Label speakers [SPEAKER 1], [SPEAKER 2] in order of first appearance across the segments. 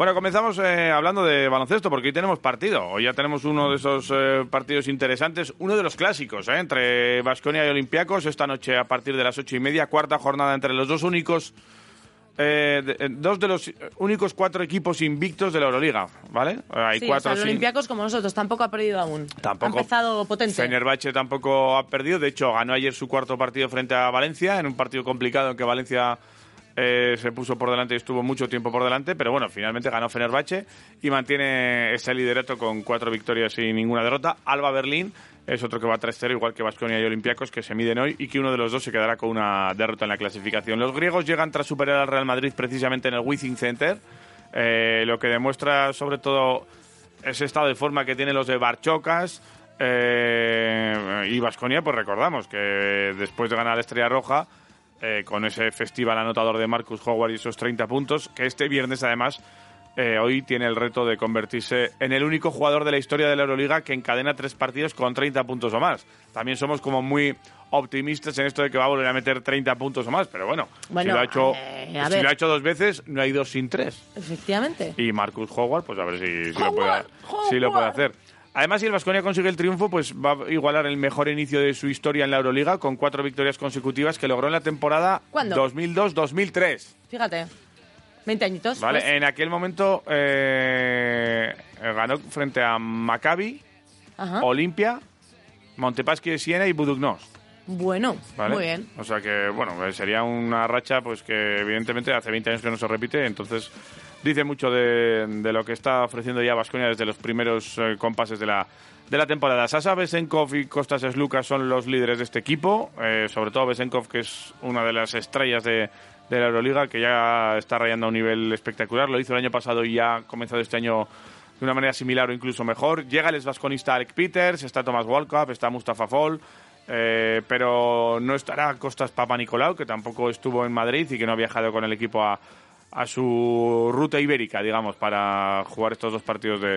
[SPEAKER 1] Bueno, comenzamos eh, hablando de baloncesto porque hoy tenemos partido. Hoy ya tenemos uno de esos eh, partidos interesantes, uno de los clásicos, eh, entre Vasconia y Olympiacos. Esta noche a partir de las ocho y media, cuarta jornada entre los dos únicos, eh, de- eh, dos de los únicos cuatro equipos invictos de la Euroliga, ¿vale? Hay
[SPEAKER 2] Sí,
[SPEAKER 1] cuatro
[SPEAKER 2] o sea, el
[SPEAKER 1] sin-
[SPEAKER 2] Olympiacos como nosotros, tampoco ha perdido aún.
[SPEAKER 1] Tampoco.
[SPEAKER 2] Ha empezado potente.
[SPEAKER 1] Fenerbahce tampoco ha perdido. De hecho, ganó ayer su cuarto partido frente a Valencia, en un partido complicado en que Valencia eh, se puso por delante y estuvo mucho tiempo por delante. Pero bueno, finalmente ganó Fenerbahce y mantiene ese liderato con cuatro victorias y ninguna derrota. Alba Berlín es otro que va 3-0, igual que Vasconia y Olympiacos, que se miden hoy y que uno de los dos se quedará con una derrota en la clasificación. Los griegos llegan tras superar al Real Madrid precisamente en el Wizzing Center, eh, lo que demuestra sobre todo ese estado de forma que tienen los de Barchocas eh, y Vasconia, pues recordamos que después de ganar la Estrella Roja, eh, con ese festival anotador de Marcus Howard y esos 30 puntos, que este viernes además eh, hoy tiene el reto de convertirse en el único jugador de la historia de la Euroliga que encadena tres partidos con 30 puntos o más. También somos como muy optimistas en esto de que va a volver a meter 30 puntos o más, pero bueno,
[SPEAKER 2] Bueno,
[SPEAKER 1] si, lo ha hecho,
[SPEAKER 2] eh,
[SPEAKER 1] si lo ha hecho dos veces, no hay dos sin tres.
[SPEAKER 2] Efectivamente.
[SPEAKER 1] Y Marcus Howard, pues a ver si, si lo, puede,
[SPEAKER 2] Howard,
[SPEAKER 1] si lo puede
[SPEAKER 2] Howard.
[SPEAKER 1] hacer. Además, si el Vasconia consigue el triunfo, pues va a igualar el mejor inicio de su historia en la Euroliga con cuatro victorias consecutivas que logró en la temporada
[SPEAKER 2] ¿Cuándo?
[SPEAKER 1] 2002-2003.
[SPEAKER 2] Fíjate. 20 añitos.
[SPEAKER 1] ¿Vale?
[SPEAKER 2] pues.
[SPEAKER 1] En aquel momento eh, ganó frente a Maccabi,
[SPEAKER 2] Ajá.
[SPEAKER 1] Olimpia, Montepaschi de Siena y Budugnos.
[SPEAKER 2] Bueno,
[SPEAKER 1] ¿vale?
[SPEAKER 2] muy bien.
[SPEAKER 1] O sea que, bueno, sería una racha pues que evidentemente hace 20 años que no se repite, entonces dice mucho de, lo que está ofreciendo ya Vasconia desde los primeros eh, compases de la, de la temporada. Sasa Besenkov y Kostas Slukas son los líderes de este equipo, eh, sobre todo Besenkov, que es una de las estrellas de, la Euroliga, que ya está rayando a un nivel espectacular. Lo hizo el año pasado y ha comenzado este año de una manera similar o incluso mejor. Llega el vasconista Alec Peters, está Thomas Walkup, está Mustafa Fall, eh, pero no estará Costas Papa Nicolau, que tampoco estuvo en Madrid y que no ha viajado con el equipo a, a su ruta ibérica, digamos, para jugar estos dos partidos de,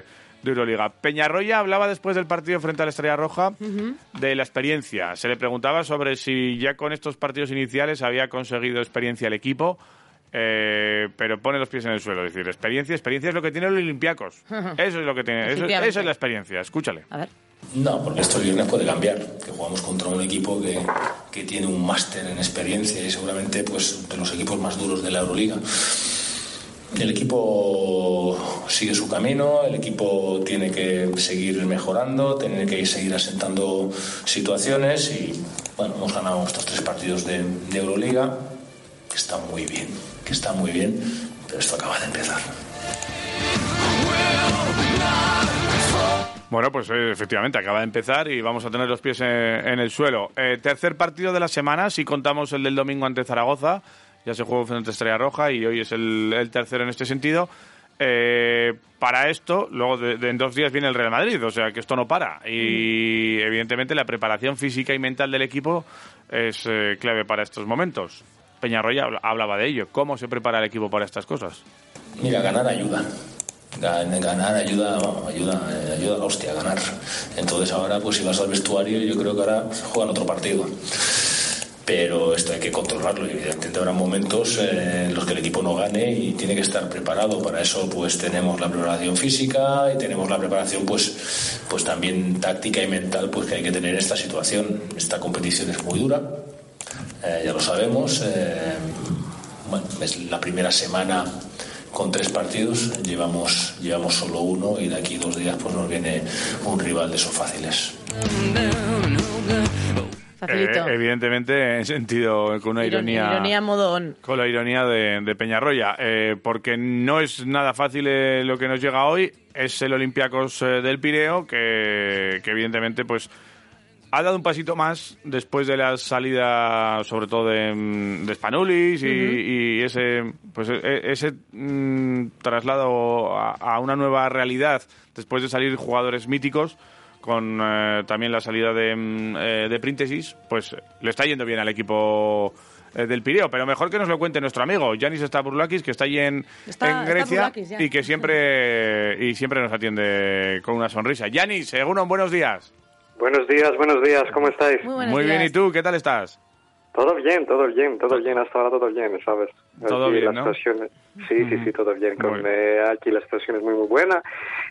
[SPEAKER 1] de Euroliga. Peñarroya hablaba después del partido frente a la Estrella Roja de la experiencia. Se le preguntaba sobre si ya con estos partidos iniciales había conseguido experiencia el equipo. eh, pero pone los pies en el suelo. Es decir, experiencia, experiencia es lo que tiene los Olympiacos. Eso es lo que tiene. Eso, es la experiencia. Escúchale.
[SPEAKER 2] A ver.
[SPEAKER 3] No, porque esto el viernes puede cambiar, que jugamos contra un equipo que, que tiene un máster en experiencia y seguramente pues de los equipos más duros de la Euroliga. El equipo sigue su camino, el equipo tiene que seguir mejorando, tiene que seguir asentando situaciones y bueno, hemos ganado estos tres partidos de, de Euroliga, que está muy bien, que está muy bien, pero esto acaba de empezar.
[SPEAKER 1] Bueno, pues eh, efectivamente acaba de empezar y vamos a tener los pies en, en el suelo. Eh, tercer partido de la semana, si contamos el del domingo ante Zaragoza, ya se jugó frente a Estrella Roja y hoy es el, el tercero en este sentido. Eh, para esto, luego de, de en dos días viene el Real Madrid, o sea que esto no para. Y evidentemente la preparación física y mental del equipo es eh, clave para estos momentos. Peñarroya habla- hablaba de ello. ¿Cómo se prepara el equipo para estas cosas?
[SPEAKER 3] Mira, ganar ayuda. Gan- Ganar ayuda, ayuda, ayuda a la hostia, ganar. Entonces ahora, pues si vas al vestuario, yo creo que ahora juegan otro partido. Pero esto hay que controlarlo y evidentemente habrá momentos eh, en los que el equipo no gane y tiene que estar preparado. Para eso pues tenemos la preparación física y tenemos la preparación pues, pues también táctica y mental pues que hay que tener en esta situación. Esta competición es muy dura, eh, ya lo sabemos. eh, bueno, es la primera semana con tres partidos, llevamos, llevamos solo uno y de aquí dos días pues nos viene un rival de esos fáciles.
[SPEAKER 2] Facilito.
[SPEAKER 1] Eh, evidentemente, en sentido, con una ironía.
[SPEAKER 2] Ironía modo on.
[SPEAKER 1] Con la ironía de, de Peñarroya, eh, porque no es nada fácil eh, lo que nos llega hoy, es el Olympiacos eh, del Pireo, que, que evidentemente pues ha dado un pasito más después de la salida, sobre todo de, mm, de Spanulis y, y ese pues e- ese mm, traslado a, a una nueva realidad después de salir jugadores míticos con eh, también la salida de, mm, eh, de Príntesis, pues le está yendo bien al equipo eh, del Pireo, pero mejor que nos lo cuente nuestro amigo Yanis Stavroulakis, que está allí en,
[SPEAKER 2] Está-
[SPEAKER 1] en Grecia y que siempre y siempre nos atiende con una sonrisa. Yanis, seguro, buenos días.
[SPEAKER 4] Buenos días, buenos días, ¿cómo estáis?
[SPEAKER 2] Muy
[SPEAKER 1] Muy bien. ¿y tú? ¿Qué tal estás?
[SPEAKER 4] Todo bien, todo bien, todo bien, hasta ahora todo bien, ¿sabes?
[SPEAKER 1] Todo
[SPEAKER 4] Aquí
[SPEAKER 1] bien, ¿no?
[SPEAKER 4] situación- sí, sí, sí, todo bien. Con,
[SPEAKER 1] bien.
[SPEAKER 4] eh, aquí la situación es muy, muy buena.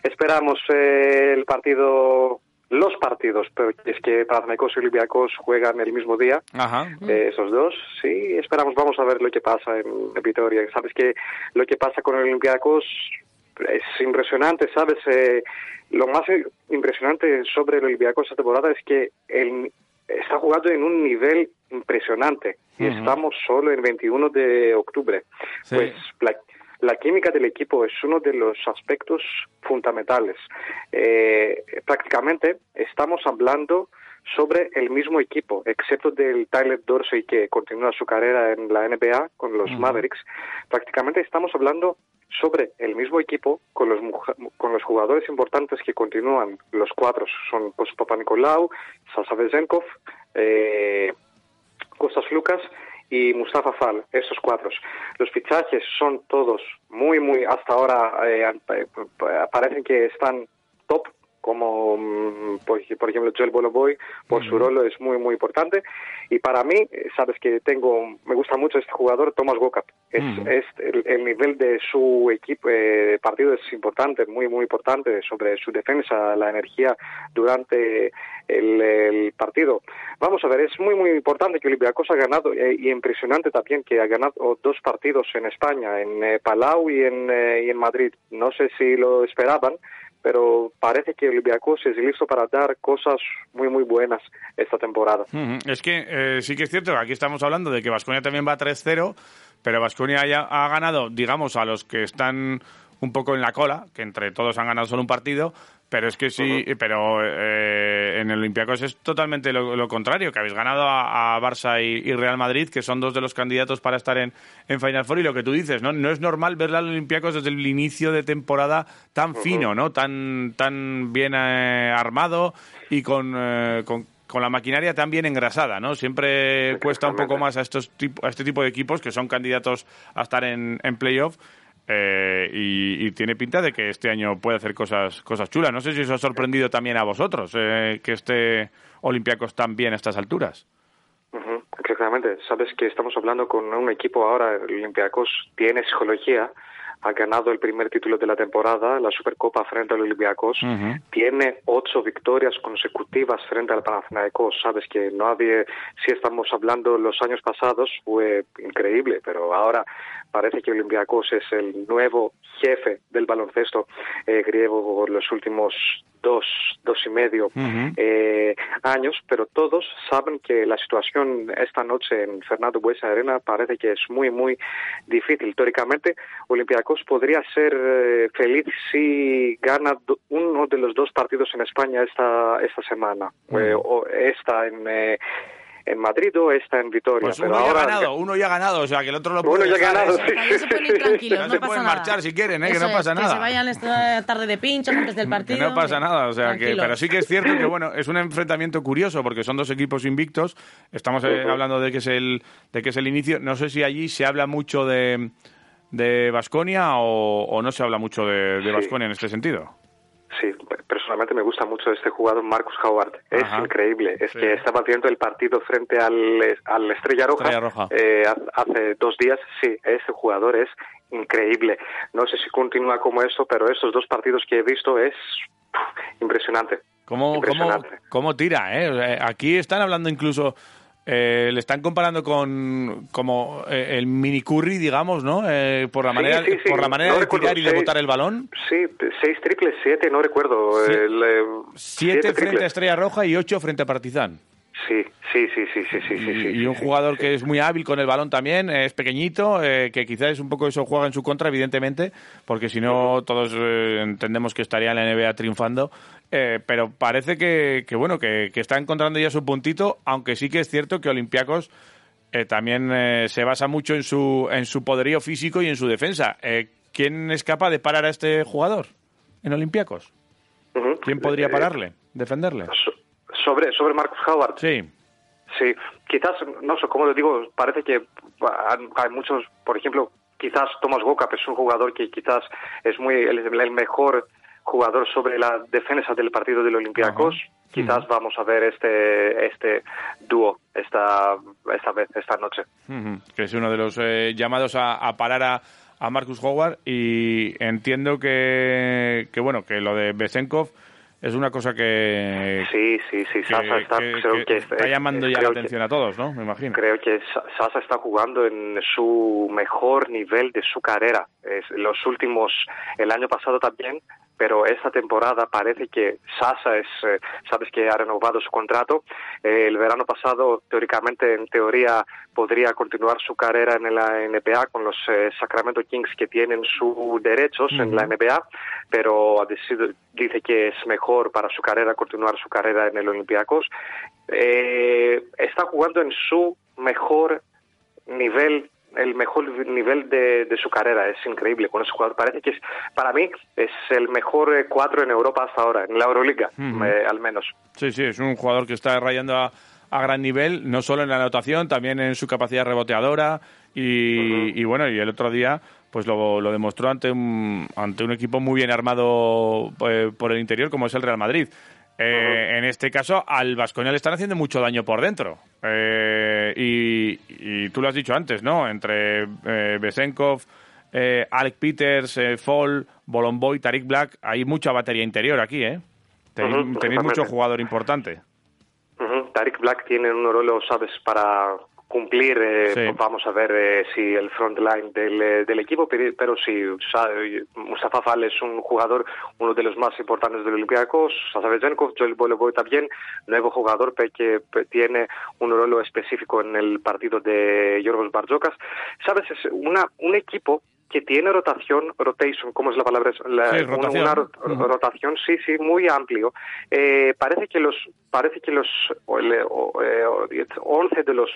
[SPEAKER 4] Esperamos eh, el partido, los partidos, pero es que Panathinaikos y Olympiacos juegan el mismo día.
[SPEAKER 1] Ajá.
[SPEAKER 4] eh, esos dos, sí, esperamos, vamos a ver lo que pasa en Vitoria. Sabes que lo que pasa con el Olympiacos es impresionante, ¿sabes? Eh, lo más impresionante sobre el Olympiacos esta temporada es que él está jugando en un nivel impresionante y estamos solo en 21 de octubre.
[SPEAKER 1] Sí.
[SPEAKER 4] Pues la, la química del equipo es uno de los aspectos fundamentales. Eh, prácticamente estamos hablando sobre el mismo equipo, excepto del Tyler Dorsey que continúa su carrera en la NBA con los Mavericks. Prácticamente estamos hablando sobre el mismo equipo con los con los jugadores importantes que continúan. Los cuatro son pues, Papa Nicolau, Sasa Vezenkov, eh, Costas Lucas y Mustafa Fall, esos cuatro. Los fichajes son todos muy, muy, hasta ahora eh, eh, parecen que están top, como mm, por, por ejemplo Joel Boloboy, por su rol es muy, muy importante. Y para mí, eh, sabes que tengo, me gusta mucho este jugador, Thomas Gokap. Es, el, el nivel de su equipo eh, partido es importante, muy, muy importante sobre su defensa, la energía durante el, el partido. Vamos a ver, es muy, muy importante que Olympiacos ha ganado eh, y impresionante también que ha ganado dos partidos en España, en eh, Palau y en, eh, y en Madrid. No sé si lo esperaban, pero parece que Olympiacos es listo para dar cosas muy, muy buenas esta temporada.
[SPEAKER 1] Es que eh, sí que es cierto aquí estamos hablando de que Vasconia también va 3-0, pero Vasconia ya ha ganado, digamos, a los que están un poco en la cola, que entre todos han ganado solo un partido, pero es que sí, pero eh, en el Olympiacos es totalmente lo, lo contrario, que habéis ganado a, a Barça y, y Real Madrid, que son dos de los candidatos para estar en, en Final Four, y lo que tú dices, ¿no? No es normal ver al Olympiacos desde el inicio de temporada tan fino, ¿no? Tan, tan bien eh, armado y con, eh, con con la maquinaria tan bien engrasada, ¿no? Siempre cuesta un poco más a estos tipo, a este tipo de equipos que son candidatos a estar en, en playoff eh, y, tiene pinta de que este año puede hacer cosas cosas chulas. No sé si os ha sorprendido también a vosotros eh, que esté Olympiacos tan bien a estas alturas.
[SPEAKER 4] Exactamente. Sabes que estamos hablando con un equipo ahora, Olympiacos tiene psicología, ha ganado el primer título de la temporada, la Supercopa frente al Olympiacos,
[SPEAKER 1] Ujú.
[SPEAKER 4] tiene ocho victorias consecutivas frente al Panathinaikos. Sabes que no había, si estamos hablando los años pasados, fue increíble, pero ahora parece que Olympiacos es el nuevo jefe del baloncesto eh, griego por los últimos dos, dos y medio eh, años, pero todos saben que la situación esta noche en Fernando Buesa Arena parece que es muy, muy difícil. Teóricamente, Olympiacos podría ser eh, feliz si gana uno de los dos partidos en España esta, esta semana, eh, o esta en, en Madrid o esta en Vitoria.
[SPEAKER 1] Pues
[SPEAKER 4] pero
[SPEAKER 1] uno ya ha ganado, uno ya ha ganado, o sea que el otro lo
[SPEAKER 4] Uno
[SPEAKER 1] puede
[SPEAKER 4] ya ha
[SPEAKER 1] dejar,
[SPEAKER 4] ganado,
[SPEAKER 1] ¿eh?
[SPEAKER 4] sí.
[SPEAKER 2] También se pueden ir tranquilos,
[SPEAKER 1] Ya
[SPEAKER 2] no
[SPEAKER 1] se
[SPEAKER 2] pasa
[SPEAKER 1] pueden
[SPEAKER 2] nada.
[SPEAKER 1] marchar si quieren, ¿eh? que no pasa
[SPEAKER 2] es,
[SPEAKER 1] nada.
[SPEAKER 2] Que se vayan esta tarde de pinchos antes del partido.
[SPEAKER 1] Que no pasa nada, o sea que, pero sí que es cierto que bueno, es un enfrentamiento curioso porque son dos equipos invictos. Estamos eh, hablando de que es el de que es el inicio. No sé si allí se habla mucho de de Basconia o, o no se habla mucho de
[SPEAKER 4] Sí.
[SPEAKER 1] Basconia en este sentido.
[SPEAKER 4] Sí, personalmente me gusta mucho este jugador Marcus Howard. Es
[SPEAKER 1] Ajá.
[SPEAKER 4] increíble. Es
[SPEAKER 1] Sí.
[SPEAKER 4] que estaba viendo el partido frente al, al Estrella Roja,
[SPEAKER 1] Estrella Roja.
[SPEAKER 4] eh, ha- hace dos días. Sí, este jugador es increíble. No sé si continúa como esto, pero estos dos partidos que he visto es impresionante.
[SPEAKER 1] ¿Cómo, cómo,
[SPEAKER 4] Impresionante.
[SPEAKER 1] cómo tira? Eh? Aquí están hablando incluso, eh, le están comparando con como eh, el mini Curry, digamos, ¿no? Eh, por la
[SPEAKER 4] Sí,
[SPEAKER 1] manera,
[SPEAKER 4] sí, sí.
[SPEAKER 1] por la manera
[SPEAKER 4] No
[SPEAKER 1] de tirar y de botar el balón.
[SPEAKER 4] Sí, seis triples, siete, no recuerdo.
[SPEAKER 1] Sie-
[SPEAKER 4] el, eh,
[SPEAKER 1] Siete frente a. Estrella Roja y ocho frente a Partizan.
[SPEAKER 4] Sí, sí, sí, sí, sí, sí, sí,
[SPEAKER 1] y,
[SPEAKER 4] sí,
[SPEAKER 1] y un jugador que es muy hábil con el balón también, eh, es pequeñito, eh, que quizás es un poco eso juega en su contra, evidentemente, porque si no todos eh, entendemos que estaría en la NBA triunfando. Eh, pero parece que, que bueno, que, que está encontrando ya su puntito, aunque sí que es cierto que Olympiacos eh, también eh, se basa mucho en su, en su poderío físico y en su defensa. Eh, ¿Quién es capaz de parar a este jugador en Olympiacos? ¿Quién podría
[SPEAKER 4] Eh,
[SPEAKER 1] pararle, defenderle?
[SPEAKER 4] so- sobre, sobre Marcus Howard.
[SPEAKER 1] Sí.
[SPEAKER 4] Sí, quizás, no sé, como le digo, parece que ah, hay muchos, por ejemplo, quizás Thomas Gokap es un jugador que quizás es muy el, el mejor jugador sobre la defensa del partido del Olympiacos. quizás vamos a ver este este dúo esta esta vez esta noche.
[SPEAKER 1] Que es uno de los eh, llamados a, a parar a, a Marcus Howard y entiendo que, que bueno que lo de Besenkov es una cosa que,
[SPEAKER 4] Sí, sí, sí,
[SPEAKER 1] que-
[SPEAKER 4] Sasa está,
[SPEAKER 1] que-
[SPEAKER 4] creo
[SPEAKER 1] que
[SPEAKER 4] que
[SPEAKER 1] está llamando ya la atención a todos, ¿no? Me imagino.
[SPEAKER 4] Creo que Sa- Sasa está jugando en su mejor nivel de su carrera. Es, los últimos, el año pasado también, pero esta temporada parece que Sasa es, eh, sabes que ha renovado su contrato. Eh, el verano pasado, teóricamente, en teoría, podría continuar su carrera en la NBA con los eh, Sacramento Kings que tienen sus derechos en la NBA, pero ha decidido- dice que es mejor para su carrera continuar su carrera en el Olympiacos. Está jugando en su mejor nivel el mejor nivel de, de su carrera. Es increíble con ese jugador. Parece que es para mí es el mejor eh, cuadro en Europa hasta ahora en la Euroliga eh, al menos.
[SPEAKER 1] Sí, sí, es un jugador que está rayando a, a gran nivel, no solo en la anotación, también en su capacidad reboteadora. Y, y bueno, y el otro día pues lo, lo demostró ante un, ante un equipo muy bien armado eh, por el interior como es el Real Madrid. Eh, En este caso, al Vasconia le están haciendo mucho daño por dentro. Eh, y, y tú lo has dicho antes, ¿no? Entre eh, Besenkov, eh, Alec Peters, eh, Fall, Bolomboy, Tariq Black, hay mucha batería interior aquí, ¿eh? Tenéis, mucho jugador importante.
[SPEAKER 4] Ujú. Tariq Black tiene un rol, sabes, para cumplir, eh,
[SPEAKER 1] Sí.
[SPEAKER 4] vamos a ver eh, si el front line del, eh, del equipo, pero, pero sí, Mustafa Fall es un jugador, uno de los más importantes del Olympiacos, Sasavezenkov, Joel Boloboy también, nuevo jugador que tiene un rol específico en el partido de Yorgos Barjokas. Sabes, es una, un equipo que tiene rotación, rotation, ¿cómo es la palabra? La-
[SPEAKER 1] Sí,
[SPEAKER 4] una-
[SPEAKER 1] rotación.
[SPEAKER 4] una sí sí muy amplio Eh, parece que los parece que los o- le- o- eh, o diez- 11 de los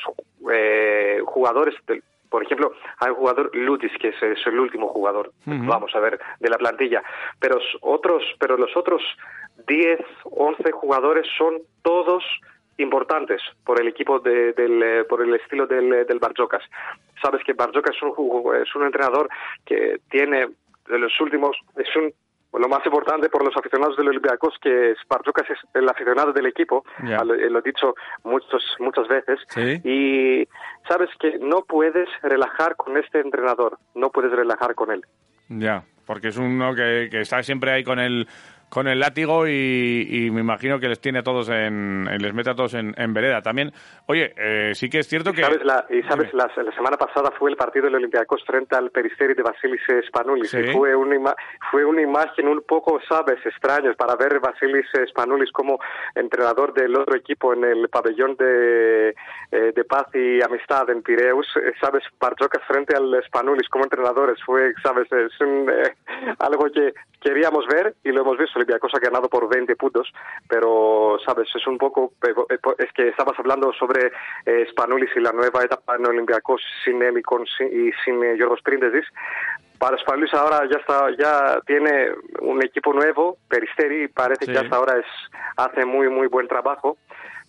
[SPEAKER 4] eh, jugadores del por ejemplo, hay un jugador Lutis, que es, es el último jugador, vamos a ver, de la plantilla. Pero otros, pero los otros 10, 11 jugadores son todos importantes por el equipo de- del, eh, por el estilo del, eh, del Barjocas. Sabes que Barjocas es un, es un entrenador que tiene de los últimos, es un lo más importante por los aficionados del Olympiacos que Barjocas es el aficionado del equipo,
[SPEAKER 1] Ya.
[SPEAKER 4] lo, lo he dicho muchos, muchas veces,
[SPEAKER 1] Sí.
[SPEAKER 4] y sabes que no puedes relajar con este entrenador, no puedes relajar con él.
[SPEAKER 1] Ya, porque es uno que, que está siempre ahí con el con el látigo y, y me imagino que les tiene a todos en les mete a todos en, en vereda también. Oye, eh, sí que es cierto que
[SPEAKER 4] ¿Sabes la, y sabes, la, la semana pasada fue el partido del Olympiacos frente al Peristeri de Vasilis.
[SPEAKER 1] Sí.
[SPEAKER 4] Y fue una, ima- fue una imagen un poco, sabes, extraña para ver Vasilis Spanoulis como entrenador del otro equipo en el pabellón de, eh, de paz y amistad en Pireus. Eh, Sabes, Barjocas frente al Spanoulis como entrenadores. Fue, sabes, es un, eh, algo que queríamos ver y lo hemos visto. Olympiacos ha ganado por 20 puntos, pero, sabes, es un poco, eh, es que estabas hablando sobre eh, Spanoulis y la nueva etapa en Olympiacos sin él y, con, sin- y sin eh, Yorgos Prindezis. Para Spanoulis ahora ya está, ya tiene un equipo nuevo, Peristeri, parece
[SPEAKER 1] Sí.
[SPEAKER 4] que hasta ahora es, hace muy, muy buen trabajo.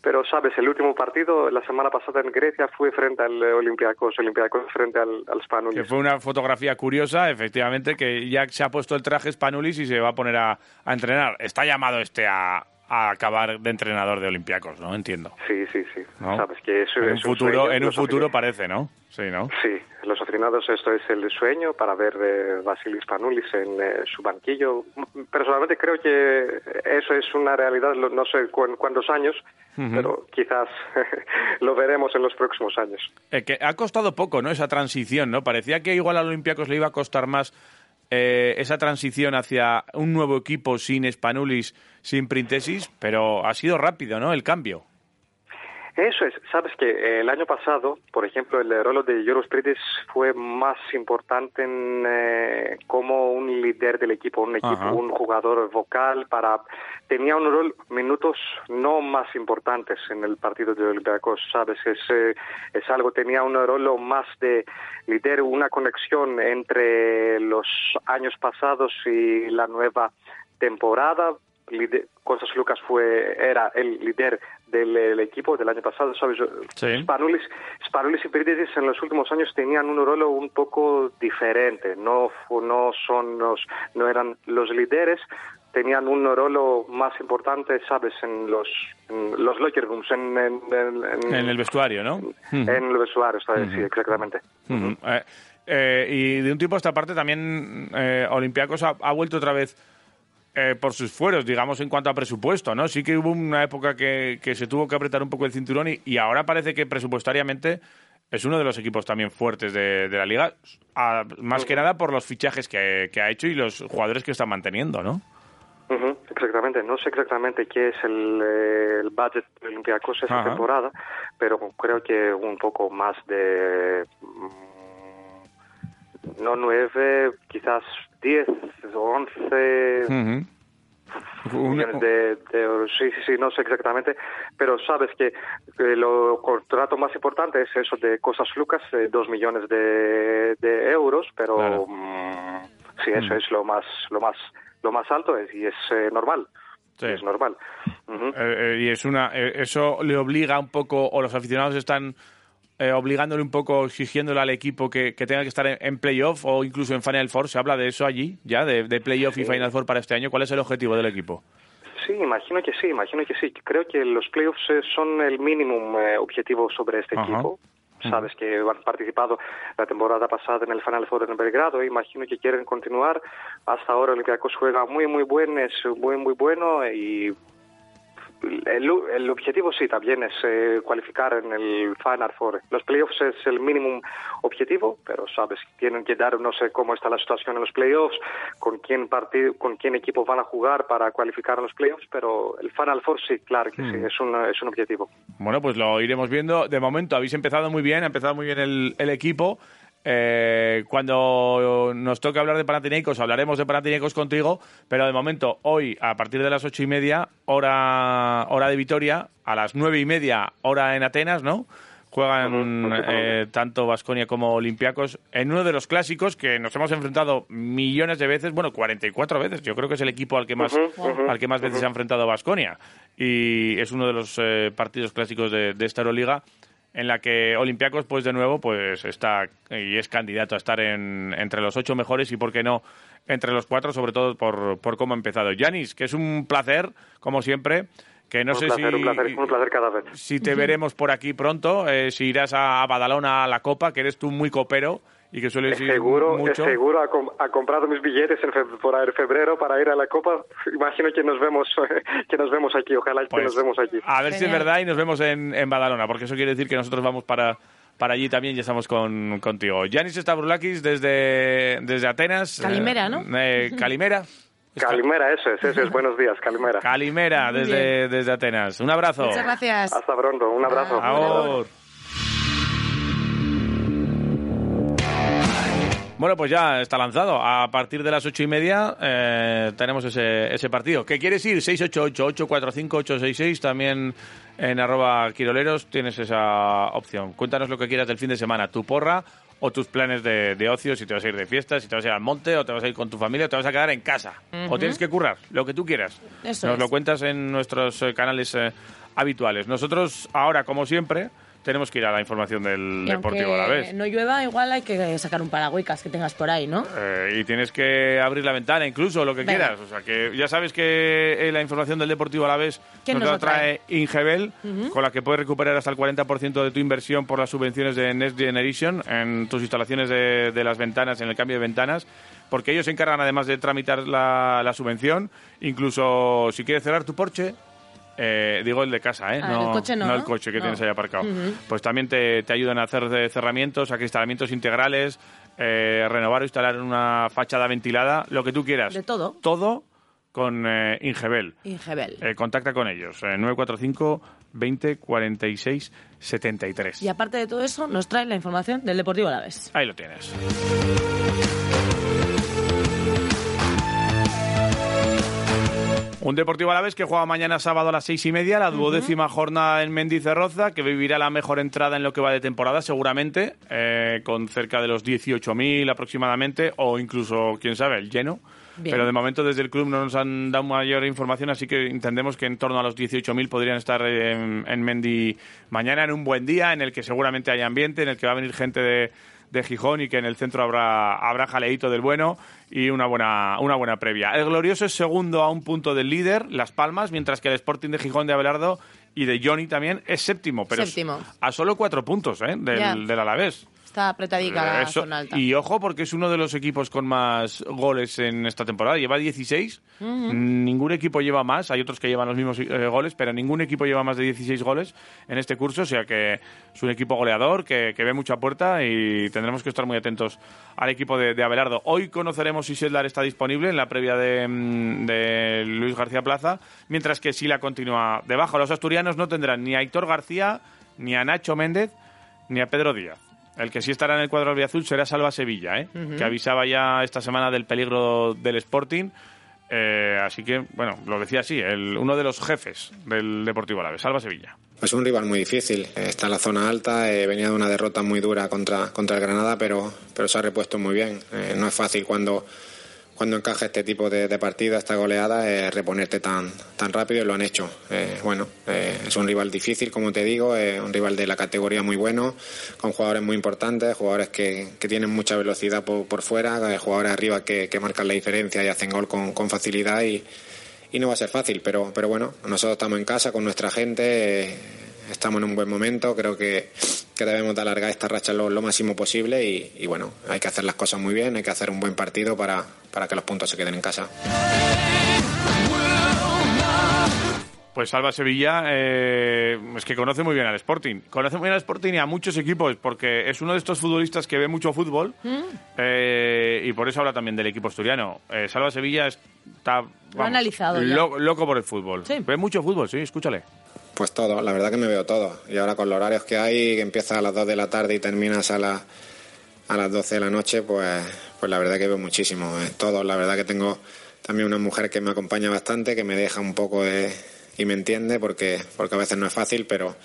[SPEAKER 4] Pero, sabes, el último partido la semana pasada en Grecia fue frente al Olympiacos, Olympiacos frente al, al
[SPEAKER 1] que
[SPEAKER 4] Spanoulis.
[SPEAKER 1] fue una fotografía curiosa, efectivamente, que ya se ha puesto el traje Spanulis y se va a poner a, a entrenar. Está llamado este a, a acabar de entrenador de Olympiacos, ¿no? Entiendo.
[SPEAKER 4] Sí, sí, sí.
[SPEAKER 1] ¿no?
[SPEAKER 4] Sabes que eso
[SPEAKER 1] en
[SPEAKER 4] es un
[SPEAKER 1] futuro,
[SPEAKER 4] sueño.
[SPEAKER 1] en un futuro parece, ¿no? Sí, ¿no?
[SPEAKER 4] Sí, los aficionados esto es el sueño para ver eh, Vasilis Panoulis en eh, su banquillo. Personalmente creo que eso es una realidad, no sé cu- cuántos años, pero quizás lo veremos en los próximos años.
[SPEAKER 1] Eh, que ha costado poco, ¿no? Esa transición, ¿no? Parecía que igual a Olympiacos le iba a costar más eh, esa transición hacia un nuevo equipo sin Spanulis, sin Printesis, pero ha sido rápido, ¿no? El cambio.
[SPEAKER 4] Eso es, sabes que eh, el año pasado, por ejemplo, el rol de Joros Pridis fue más importante en, eh, como un líder del equipo, un equipo,
[SPEAKER 1] Ajá.
[SPEAKER 4] un jugador vocal para tenía un rol minutos no más importantes en el partido de Olympiacos, sabes, es, eh, es algo tenía un rol más de líder, una conexión entre los años pasados y la nueva temporada. Costas Lucas fue era el líder del el equipo del año pasado, ¿sabes?
[SPEAKER 1] Sí.
[SPEAKER 4] Spanulis, Spanulis y Peridesis en los últimos años tenían un rol un poco diferente, no no son los no eran los líderes tenían un rol más importante, ¿sabes? En los, en los locker rooms, en, en, en,
[SPEAKER 1] En el vestuario, ¿no?
[SPEAKER 4] en el vestuario, ¿sabes? Sí, exactamente.
[SPEAKER 1] Ujú. Eh, eh, y de un tiempo a esta parte también eh, Olympiacos ha, ha vuelto otra vez eh, por sus fueros, digamos, en cuanto a presupuesto, ¿no? Sí que hubo una época que, que se tuvo que apretar un poco el cinturón y, y ahora parece que presupuestariamente es uno de los equipos también fuertes de, de la liga, a- más que nada por los fichajes que, que ha hecho y los jugadores que está manteniendo, ¿no?
[SPEAKER 4] Ujú, exactamente, no sé exactamente qué es el, eh, el budget de Olympiacos esta
[SPEAKER 1] Ajá.
[SPEAKER 4] temporada, pero creo que un poco más de. mm, No nueve, quizás diez o once
[SPEAKER 1] Ujú. Un-
[SPEAKER 4] millones de, de euros. Sí, sí, sí, no sé exactamente, pero sabes que, que lo contrato más importante es eso de Cosas Lucas, eh, dos millones de, de euros, pero
[SPEAKER 1] Claro.
[SPEAKER 4] mm, sí, eso es lo más, lo más, lo más alto es, y es eh, normal.
[SPEAKER 1] Sí.
[SPEAKER 4] Es normal.
[SPEAKER 1] Eh, eh, y es una eso le obliga un poco o los aficionados están eh, obligándole un poco exigiéndole al equipo que, que tenga que estar en, en playoff o incluso en Final Four se habla de eso allí ya de, de playoff y Final Four para este año cuál es el objetivo del equipo
[SPEAKER 4] Sí, imagino que sí, imagino que sí. Creo que los playoffs eh, son el mínimo eh, objetivo sobre este
[SPEAKER 1] Ajá.
[SPEAKER 4] equipo. Sabes que han participado la temporada pasada en el Final Four en Belgrado. Imagino que quieren continuar. Hasta ahora el Olympiacos juega muy, muy buen, es muy, muy bueno y el, el objetivo sí también es eh, cualificar en el Final Four. Los playoffs es el mínimo objetivo, pero sabes, tienen que dar, no sé cómo está la situación en los playoffs, con quién partido, con quién equipo van a jugar para cualificar en los playoffs, pero el Final Four sí, claro que sí, es un, es un objetivo.
[SPEAKER 1] bueno pues lo iremos viendo de momento habéis empezado muy bien ha empezado muy bien el, el equipo Eh, cuando nos toque hablar de Panathinaikos hablaremos de Panathinaikos contigo pero de momento hoy a partir de las ocho y media hora hora de Vitoria a las nueve y media hora en Atenas no Juegan eh, tanto Vasconia como Olympiacos en uno de los clásicos que nos hemos enfrentado millones de veces, bueno, 44 veces. Yo creo que es el equipo al que más, al que más veces se ha enfrentado Vasconia. Y es uno de los eh, partidos clásicos de, de esta Euroliga en la que Olympiacos, pues de nuevo, pues está y es candidato a estar en, entre los ocho mejores y, por qué no, entre los cuatro, sobre todo por, por cómo ha empezado. Yanis, que es un placer, como siempre, que no
[SPEAKER 4] un
[SPEAKER 1] sé
[SPEAKER 4] placer,
[SPEAKER 1] si
[SPEAKER 4] un placer, un placer cada vez.
[SPEAKER 1] si te veremos por aquí pronto, eh, si irás a, a Badalona a la Copa, que eres tú muy copero y que sueles ir
[SPEAKER 4] Seguro,
[SPEAKER 1] mucho.
[SPEAKER 4] seguro ha, com- ha comprado mis billetes en fe- por ahí febrero para ir a la Copa. Imagino que nos vemos, que nos vemos aquí. Ojalá que
[SPEAKER 1] Pues,
[SPEAKER 4] nos vemos aquí.
[SPEAKER 1] A ver si es verdad y nos vemos en, en Badalona, porque eso quiere decir que nosotros vamos para, para allí también y estamos con, contigo. Yanis Stavroulakis desde, desde Atenas.
[SPEAKER 2] Calimera,
[SPEAKER 1] eh,
[SPEAKER 2] ¿no?
[SPEAKER 1] eh, Calimera.
[SPEAKER 4] Calimera, eso es, eso es. Buenos días, Calimera.
[SPEAKER 1] Calimera, desde, desde Atenas. Un abrazo.
[SPEAKER 2] Muchas gracias.
[SPEAKER 4] Hasta pronto, un abrazo.
[SPEAKER 1] Agur. Bueno, pues ya está lanzado. A partir de las ocho y media eh, tenemos ese, ese partido. ¿Qué quieres ir? 688-845-866. También en arroba quiroleros tienes esa opción. Cuéntanos lo que quieras del fin de semana. Tu porra o tus planes de, de ocio. Si te vas a ir de fiesta, si te vas a ir al monte, o te vas a ir con tu familia, o te vas a quedar en casa. O tienes que currar, lo que tú quieras.
[SPEAKER 2] Eso
[SPEAKER 1] Nos
[SPEAKER 2] es.
[SPEAKER 1] lo cuentas en nuestros eh, canales eh, habituales. Nosotros ahora, como siempre, tenemos que ir a la información del
[SPEAKER 2] Y
[SPEAKER 1] Deportivo
[SPEAKER 2] aunque
[SPEAKER 1] Alavés.
[SPEAKER 2] no llueva, igual hay que sacar un paragüicas que tengas por ahí, ¿no?
[SPEAKER 1] Eh, y tienes que abrir la ventana, incluso lo que
[SPEAKER 2] Venga.
[SPEAKER 1] quieras. O sea, que ya sabes que eh, la información del Deportivo Alavés
[SPEAKER 2] ¿Quién
[SPEAKER 1] nos
[SPEAKER 2] nos
[SPEAKER 1] la
[SPEAKER 2] trae
[SPEAKER 1] Ingebel, con la que puedes recuperar hasta el 40% de tu inversión por las subvenciones de Next Generation en tus instalaciones de, de las ventanas, en el cambio de ventanas. Porque ellos se encargan, además de tramitar la, la subvención, incluso si quieres cerrar tu porche, eh, digo el de casa, ¿eh?
[SPEAKER 2] Ah, el coche no,
[SPEAKER 1] el
[SPEAKER 2] ¿no?
[SPEAKER 1] coche que
[SPEAKER 2] No.
[SPEAKER 1] tienes ahí aparcado. Pues también te, te ayudan a hacer cerramientos, acristalamientos integrales, eh, renovar o instalar una fachada ventilada, lo que tú quieras.
[SPEAKER 2] De todo.
[SPEAKER 1] Todo con eh, Ingebel.
[SPEAKER 2] Ingebel.
[SPEAKER 1] Eh, contacta con ellos, eh, 945 20 46 73.
[SPEAKER 2] Y aparte de todo eso, nos trae la información del Deportivo Alavés.
[SPEAKER 1] Ahí lo tienes. Un Deportivo Alavés que juega mañana sábado a las seis y media, la duodécima jornada en Mendizorroza, que vivirá la mejor entrada en lo que va de temporada, seguramente, eh, con cerca de los 18.000 aproximadamente, o incluso, quién sabe, el lleno.
[SPEAKER 2] Bien.
[SPEAKER 1] Pero de momento desde el club no nos han dado mayor información, así que entendemos que en torno a los 18.000 podrían estar en, en Mendy mañana en un buen día, en el que seguramente hay ambiente, en el que va a venir gente de, de Gijón y que en el centro habrá, habrá jaleíto del bueno y una buena, una buena previa. El Glorioso es segundo a un punto del líder, Las Palmas, mientras que el Sporting de Gijón de Abelardo y de Johnny también es séptimo, pero
[SPEAKER 2] Séptimo.
[SPEAKER 1] a solo cuatro puntos ¿eh? del,
[SPEAKER 2] Ya.
[SPEAKER 1] del Alavés.
[SPEAKER 2] Está apretadica la
[SPEAKER 1] Eso-
[SPEAKER 2] zona alta.
[SPEAKER 1] y ojo, porque es uno de los equipos con más goles en esta temporada. Lleva 16. Ningún equipo lleva más. Hay otros que llevan los mismos eh, goles, pero ningún equipo lleva más de 16 goles en este curso. O sea que es un equipo goleador que, que ve mucha puerta y tendremos que estar muy atentos al equipo de, de Abelardo. Hoy conoceremos si Sedlar está disponible en la previa de, mm, de Luis García Plaza, mientras que Sila continúa debajo. Los asturianos no tendrán ni a Héctor García, ni a Nacho Méndez, ni a Pedro Díaz. El que sí estará en el cuadro azul será Salva Sevilla, ¿eh? que avisaba ya esta semana del peligro del Sporting. Eh, así que, bueno, lo decía así, el, uno de los jefes del Deportivo Alavés, Salva Sevilla.
[SPEAKER 5] Es un rival muy difícil. Está en la zona alta, eh, venía de una derrota muy dura contra, contra el Granada, pero, pero se ha repuesto muy bien. Eh, no es fácil cuando, cuando encaja este tipo de, de partida, esta goleada, eh, reponerte tan, tan rápido y lo han hecho. Eh, bueno, eh, es un rival difícil, como te digo, eh, un rival de la categoría muy bueno, con jugadores muy importantes, jugadores que, que tienen mucha velocidad por, por fuera, eh, jugadores arriba que, que marcan la diferencia y hacen gol con, con facilidad y y no va a ser fácil, pero, pero bueno, nosotros estamos en casa con nuestra gente, estamos en un buen momento, creo que, que debemos de alargar esta racha lo, lo máximo posible y, y bueno, hay que hacer las cosas muy bien, hay que hacer un buen partido para, para que los puntos se queden en casa.
[SPEAKER 1] Pues Salva Sevilla eh, es que conoce muy bien al Sporting. Conoce muy bien al Sporting y a muchos equipos, porque es uno de estos futbolistas que ve mucho fútbol eh, y por eso habla también del equipo asturiano. Eh, Salva Sevilla está
[SPEAKER 2] Lo ha analizado
[SPEAKER 1] lo- loco por el fútbol.
[SPEAKER 2] Sí.
[SPEAKER 1] Ve mucho fútbol, sí, escúchale.
[SPEAKER 5] Pues todo, la verdad que me veo todo. Y ahora con los horarios que hay, que empieza a las 2 de la tarde y terminas a, a las 12 de la noche, pues, pues la verdad que veo muchísimo. eh, todo, la verdad que tengo también una mujer que me acompaña bastante, que me deja un poco de, y me entiende, porque, porque a veces no es fácil, pero,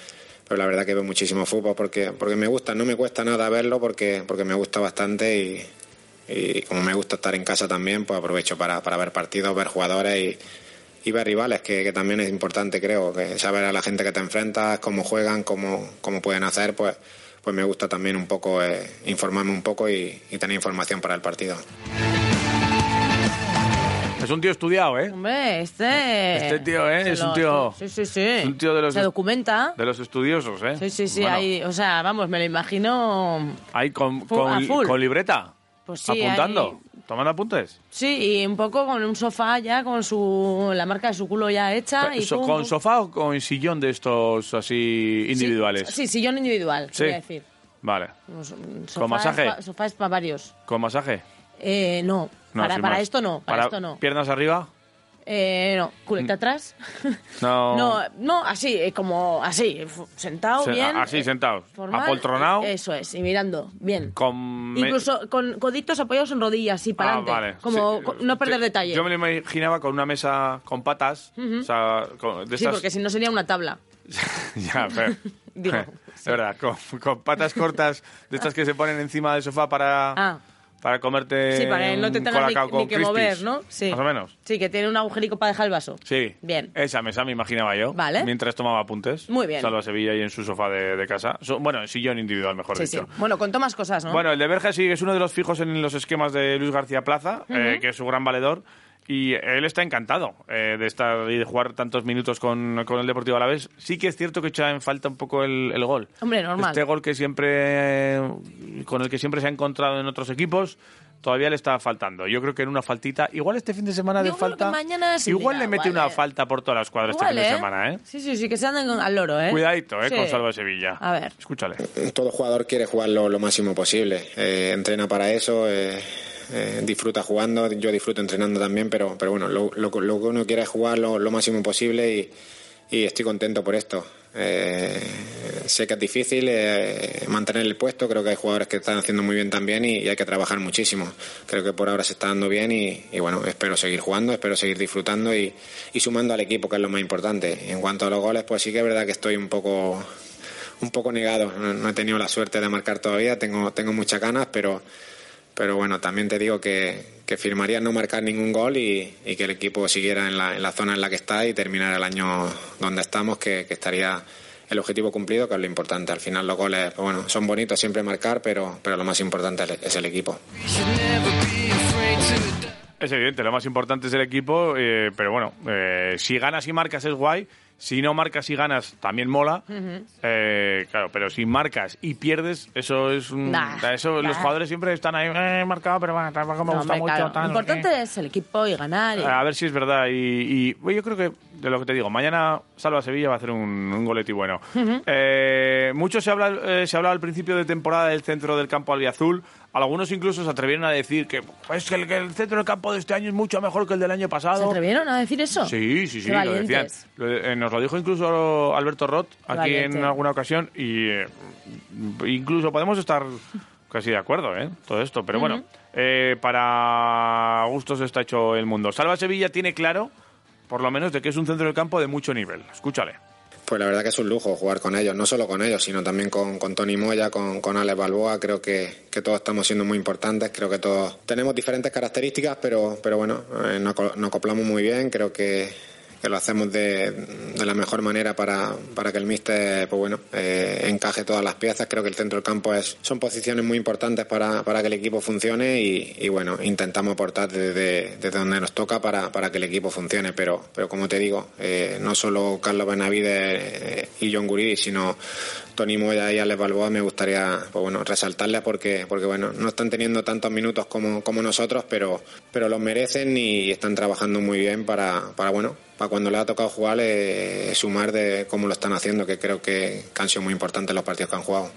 [SPEAKER 5] pero la verdad que veo muchísimo fútbol, porque, porque me gusta, no me cuesta nada verlo, porque, porque me gusta bastante y, y como me gusta estar en casa también, pues aprovecho para, para ver partidos, ver jugadores y, y ver rivales, que, que también es importante, creo, que saber a la gente que te enfrentas, cómo juegan, cómo, cómo pueden hacer, pues, pues me gusta también un poco eh, informarme un poco y, y tener información para el partido.
[SPEAKER 1] Es un tío estudiado, ¿eh?
[SPEAKER 2] Hombre, este...
[SPEAKER 1] Este tío, ¿eh?
[SPEAKER 2] se
[SPEAKER 1] Es un tío-
[SPEAKER 2] Sí, sí, sí.
[SPEAKER 1] es un tío de los
[SPEAKER 2] Se documenta.
[SPEAKER 1] De los estudiosos, ¿eh?
[SPEAKER 2] Sí, sí, sí.
[SPEAKER 1] Bueno,
[SPEAKER 2] ahí, o sea, vamos, me lo imagino...
[SPEAKER 1] ahí con, con, libreta.
[SPEAKER 2] Pues sí,
[SPEAKER 1] apuntando.
[SPEAKER 2] ahí-
[SPEAKER 1] Tomando apuntes.
[SPEAKER 2] Sí, y un poco con un sofá ya, con su la marca de su culo ya hecha. y
[SPEAKER 1] So-
[SPEAKER 2] pum,
[SPEAKER 1] ¿Con
[SPEAKER 2] pum.
[SPEAKER 1] sofá o con sillón de estos así individuales?
[SPEAKER 2] Sí, sí, sillón individual,
[SPEAKER 1] Sí.
[SPEAKER 2] voy a decir.
[SPEAKER 1] Vale. ¿Con masaje?
[SPEAKER 2] es pa- sofá es para varios.
[SPEAKER 1] ¿Con masaje?
[SPEAKER 2] Eh, no,
[SPEAKER 1] No,
[SPEAKER 2] para, para esto no, para, esto no.
[SPEAKER 1] ¿Piernas arriba?
[SPEAKER 2] Eh, no, culeta atrás.
[SPEAKER 1] Mm. No.
[SPEAKER 2] no, no, así, eh, como así, sentado
[SPEAKER 1] Se-
[SPEAKER 2] bien.
[SPEAKER 1] así,
[SPEAKER 2] eh,
[SPEAKER 1] sentado.
[SPEAKER 2] formal,
[SPEAKER 1] Apoltronado.
[SPEAKER 2] Eso es, y mirando, bien.
[SPEAKER 1] Con me-
[SPEAKER 2] Incluso con coditos apoyados en rodillas, sí, para
[SPEAKER 1] Ah, vale.
[SPEAKER 2] Como
[SPEAKER 1] Sí,
[SPEAKER 2] no perder
[SPEAKER 1] yo-
[SPEAKER 2] detalle.
[SPEAKER 1] Yo me lo imaginaba con una mesa con patas. O sea, con- de
[SPEAKER 2] Sí,
[SPEAKER 1] estas...
[SPEAKER 2] porque si no sería una tabla.
[SPEAKER 1] ya, pero...
[SPEAKER 2] Digo,
[SPEAKER 1] de verdad, con, con patas cortas de estas que se ponen encima del sofá para,
[SPEAKER 2] Ah.
[SPEAKER 1] Para comerte
[SPEAKER 2] Sí, para que no te
[SPEAKER 1] un
[SPEAKER 2] tengas ni,
[SPEAKER 1] colacao
[SPEAKER 2] ni
[SPEAKER 1] con
[SPEAKER 2] que
[SPEAKER 1] Crispies.
[SPEAKER 2] mover, ¿no? Sí.
[SPEAKER 1] Más o menos.
[SPEAKER 2] Sí, que tiene un agujerico para dejar el vaso.
[SPEAKER 1] Sí.
[SPEAKER 2] Bien.
[SPEAKER 1] Esa mesa me imaginaba yo.
[SPEAKER 2] Vale.
[SPEAKER 1] Mientras tomaba apuntes.
[SPEAKER 2] Muy bien.
[SPEAKER 1] Salva Sevilla y en su sofá de, de casa. So- bueno, en sillón individual, mejor
[SPEAKER 2] Sí, sí.
[SPEAKER 1] dicho.
[SPEAKER 2] Bueno, contó más cosas, ¿no?
[SPEAKER 1] Bueno, el de Berge sí es uno de los fijos en los esquemas de Luis García Plaza, eh, que es su gran valedor. Y él está encantado eh, de estar y de jugar tantos minutos con, con el Deportivo Alavés. Sí que es cierto que echa en falta un poco el, el gol.
[SPEAKER 2] Hombre, normal.
[SPEAKER 1] Este gol que siempre eh, con el que siempre se ha encontrado en otros equipos todavía le está faltando. Yo creo que en una faltita, igual este fin de semana
[SPEAKER 2] Yo
[SPEAKER 1] de falta, igual le mete
[SPEAKER 2] igual,
[SPEAKER 1] una
[SPEAKER 2] eh.
[SPEAKER 1] falta por todas las cuadras este
[SPEAKER 2] Igual,
[SPEAKER 1] fin de
[SPEAKER 2] ¿eh?
[SPEAKER 1] semana, ¿eh?
[SPEAKER 2] Sí, sí, sí, que se anden al loro, ¿eh?
[SPEAKER 1] Cuidadito, ¿eh?
[SPEAKER 2] Sí.
[SPEAKER 1] Con Salva Sevilla.
[SPEAKER 2] A ver.
[SPEAKER 1] Escúchale.
[SPEAKER 5] Todo jugador quiere jugar lo, lo máximo posible. Eh, entrena para eso, eh, disfruta jugando. Yo disfruto entrenando también, pero, pero bueno, lo, lo- lo que uno quiere es jugar lo, lo máximo posible y, estoy contento por esto. Eh, sé que es difícil eh, mantener el puesto. Creo que hay jugadores que están haciendo muy bien también y, hay que trabajar muchísimo. Creo que por ahora se está dando bien y, bueno, espero seguir jugando, espero seguir disfrutando y, y sumando al equipo, que es lo más importante. En cuanto a los goles, pues sí que es verdad que estoy un poco un poco negado. No, no he tenido la suerte de marcar todavía, tengo, tengo muchas ganas, pero, pero bueno, también te digo que, que firmaría no marcar ningún gol y, y que el equipo siguiera en la, en la zona en la que está y terminar el año donde estamos, que, que estaría el objetivo cumplido, que es lo importante. Al final los goles, pues bueno, son bonitos siempre marcar, pero, pero lo más importante es el equipo.
[SPEAKER 1] Es evidente, lo más importante es el equipo, eh, pero bueno, eh, si ganas y marcas es guay, si no marcas y ganas también mola, eh, claro, pero si marcas y pierdes, eso es un...
[SPEAKER 2] Nah,
[SPEAKER 1] eso Los jugadores siempre están ahí, eh, marcado, pero bueno, tampoco me
[SPEAKER 2] No,
[SPEAKER 1] gusta
[SPEAKER 2] hombre,
[SPEAKER 1] mucho.
[SPEAKER 2] claro,
[SPEAKER 1] tal,
[SPEAKER 2] Lo
[SPEAKER 1] no sé qué".
[SPEAKER 2] importante es el equipo y ganar. y-
[SPEAKER 1] A ver si es verdad. Y, yo creo que, de lo que te digo, mañana Salva Sevilla va a hacer un, un goleti bueno. Eh, mucho se habla, eh, se hablaba al principio de temporada del centro del campo albiazul. Algunos incluso se atrevieron a decir que, es que el, que el centro del campo de este año es mucho mejor que el del año pasado.
[SPEAKER 2] ¿Se atrevieron a decir eso?
[SPEAKER 1] Sí, sí, sí, lo decían. Lo- eh, nos lo dijo incluso Alberto Roth aquí
[SPEAKER 2] valiente.
[SPEAKER 1] en alguna ocasión y eh, incluso podemos estar casi de acuerdo, ¿eh? Todo esto, pero bueno, eh, para gustos está hecho el mundo. Salva Sevilla tiene claro, por lo menos, de que es un centro del campo de mucho nivel. Escúchale.
[SPEAKER 5] Pues la verdad que es un lujo jugar con ellos, no solo con ellos, sino también con, con Tony Moya, con, con Alex Balboa. Creo que, que todos estamos siendo muy importantes, creo que todos tenemos diferentes características, pero, pero bueno, eh, nos, nos acoplamos muy bien, creo que, que lo hacemos de, de la mejor manera para, para que el míster pues bueno, eh, encaje todas las piezas. Creo que el centro del campo es, son posiciones muy importantes para, para que el equipo funcione y, y, bueno, intentamos aportar desde, desde donde nos toca para, para que el equipo funcione. Pero, pero como te digo, eh, no solo Carlos Benavides eh, y John Guridi, sino Tony Moya y Alex Balboa me gustaría pues bueno, resaltarles porque, porque bueno, no están teniendo tantos minutos como, como nosotros, pero, pero los merecen y están trabajando muy bien para, para bueno, para cuando les ha tocado jugar eh, sumar de cómo lo están haciendo, que creo que, que han sido muy importantes los partidos que han jugado.